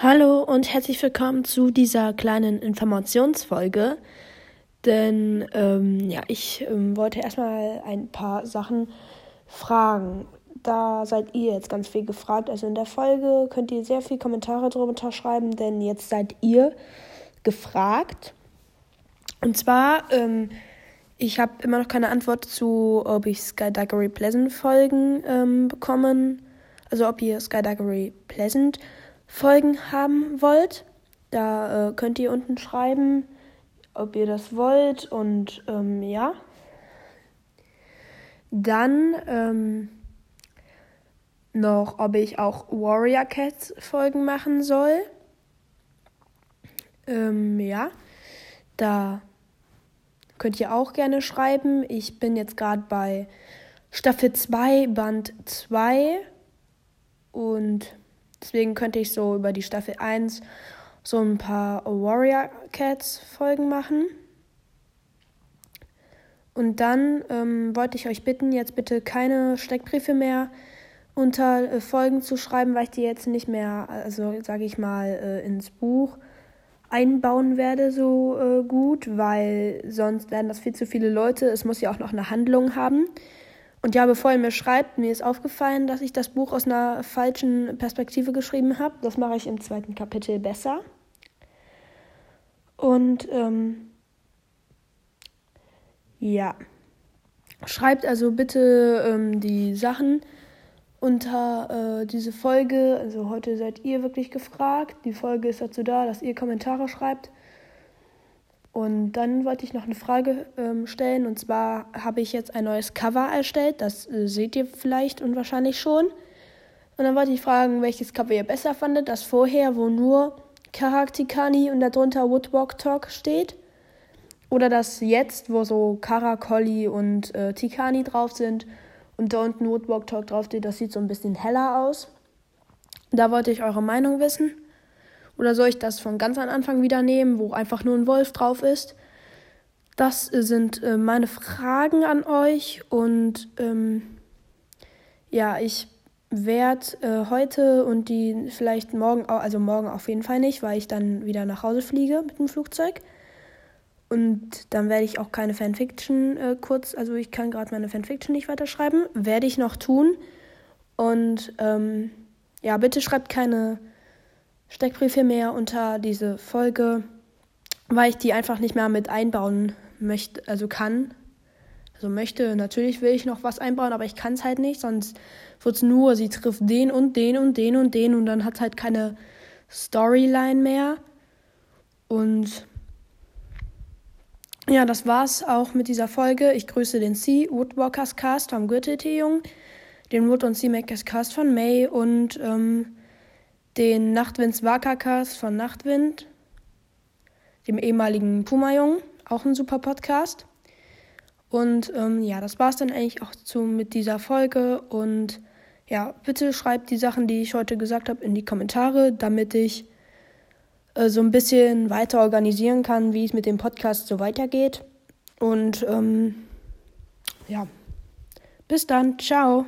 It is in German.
Hallo und herzlich willkommen zu dieser kleinen Informationsfolge. Denn ähm, ja, ich ähm, wollte erstmal ein paar Sachen fragen. Da seid ihr jetzt ganz viel gefragt. Also in der Folge könnt ihr sehr viele Kommentare drunter schreiben, denn jetzt seid ihr gefragt. Und zwar, ähm, ich habe immer noch keine Antwort zu, ob ich Skyduggery Pleasant Folgen ähm, bekommen. Also ob ihr Skyduggery Pleasant Folgen haben wollt. Da äh, könnt ihr unten schreiben, ob ihr das wollt und ähm, ja. Dann ähm, noch, ob ich auch Warrior Cats Folgen machen soll. Ähm, ja, da könnt ihr auch gerne schreiben. Ich bin jetzt gerade bei Staffel 2, Band 2 und Deswegen könnte ich so über die Staffel 1 so ein paar Warrior Cats Folgen machen. Und dann ähm, wollte ich euch bitten, jetzt bitte keine Steckbriefe mehr unter äh, Folgen zu schreiben, weil ich die jetzt nicht mehr, also sage ich mal, äh, ins Buch einbauen werde so äh, gut, weil sonst werden das viel zu viele Leute. Es muss ja auch noch eine Handlung haben. Und ja, bevor ihr mir schreibt, mir ist aufgefallen, dass ich das Buch aus einer falschen Perspektive geschrieben habe. Das mache ich im zweiten Kapitel besser. Und ähm, ja, schreibt also bitte ähm, die Sachen unter äh, diese Folge. Also heute seid ihr wirklich gefragt. Die Folge ist dazu da, dass ihr Kommentare schreibt. Und dann wollte ich noch eine Frage ähm, stellen. Und zwar habe ich jetzt ein neues Cover erstellt. Das äh, seht ihr vielleicht und wahrscheinlich schon. Und dann wollte ich fragen, welches Cover ihr besser fandet. Das vorher, wo nur Karaktikani und darunter Woodwalk Talk steht. Oder das jetzt, wo so Karakoli und äh, Tikani drauf sind. Und da unten Woodwalk Talk drauf steht. Das sieht so ein bisschen heller aus. Da wollte ich eure Meinung wissen. Oder soll ich das von ganz am Anfang wieder nehmen, wo einfach nur ein Wolf drauf ist? Das sind äh, meine Fragen an euch und ähm, ja, ich werde äh, heute und die vielleicht morgen, also morgen auf jeden Fall nicht, weil ich dann wieder nach Hause fliege mit dem Flugzeug. Und dann werde ich auch keine Fanfiction äh, kurz, also ich kann gerade meine Fanfiction nicht weiterschreiben, werde ich noch tun. Und ähm, ja, bitte schreibt keine Steckbriefe mehr unter diese Folge, weil ich die einfach nicht mehr mit einbauen möchte, also kann. Also möchte, natürlich will ich noch was einbauen, aber ich kann es halt nicht, sonst wird es nur, sie trifft den und den und den und den und dann hat halt keine Storyline mehr. Und ja, das war's auch mit dieser Folge. Ich grüße den C, Woodwalkers Cast vom Gürteltee-Jungen, den Wood und C Makers Cast von May und ähm, den Nachtwinds Wakakas von Nachtwind, dem ehemaligen Puma-Jungen, auch ein super Podcast. Und ähm, ja, das war es dann eigentlich auch zu, mit dieser Folge. Und ja, bitte schreibt die Sachen, die ich heute gesagt habe, in die Kommentare, damit ich äh, so ein bisschen weiter organisieren kann, wie es mit dem Podcast so weitergeht. Und ähm, ja, bis dann. Ciao.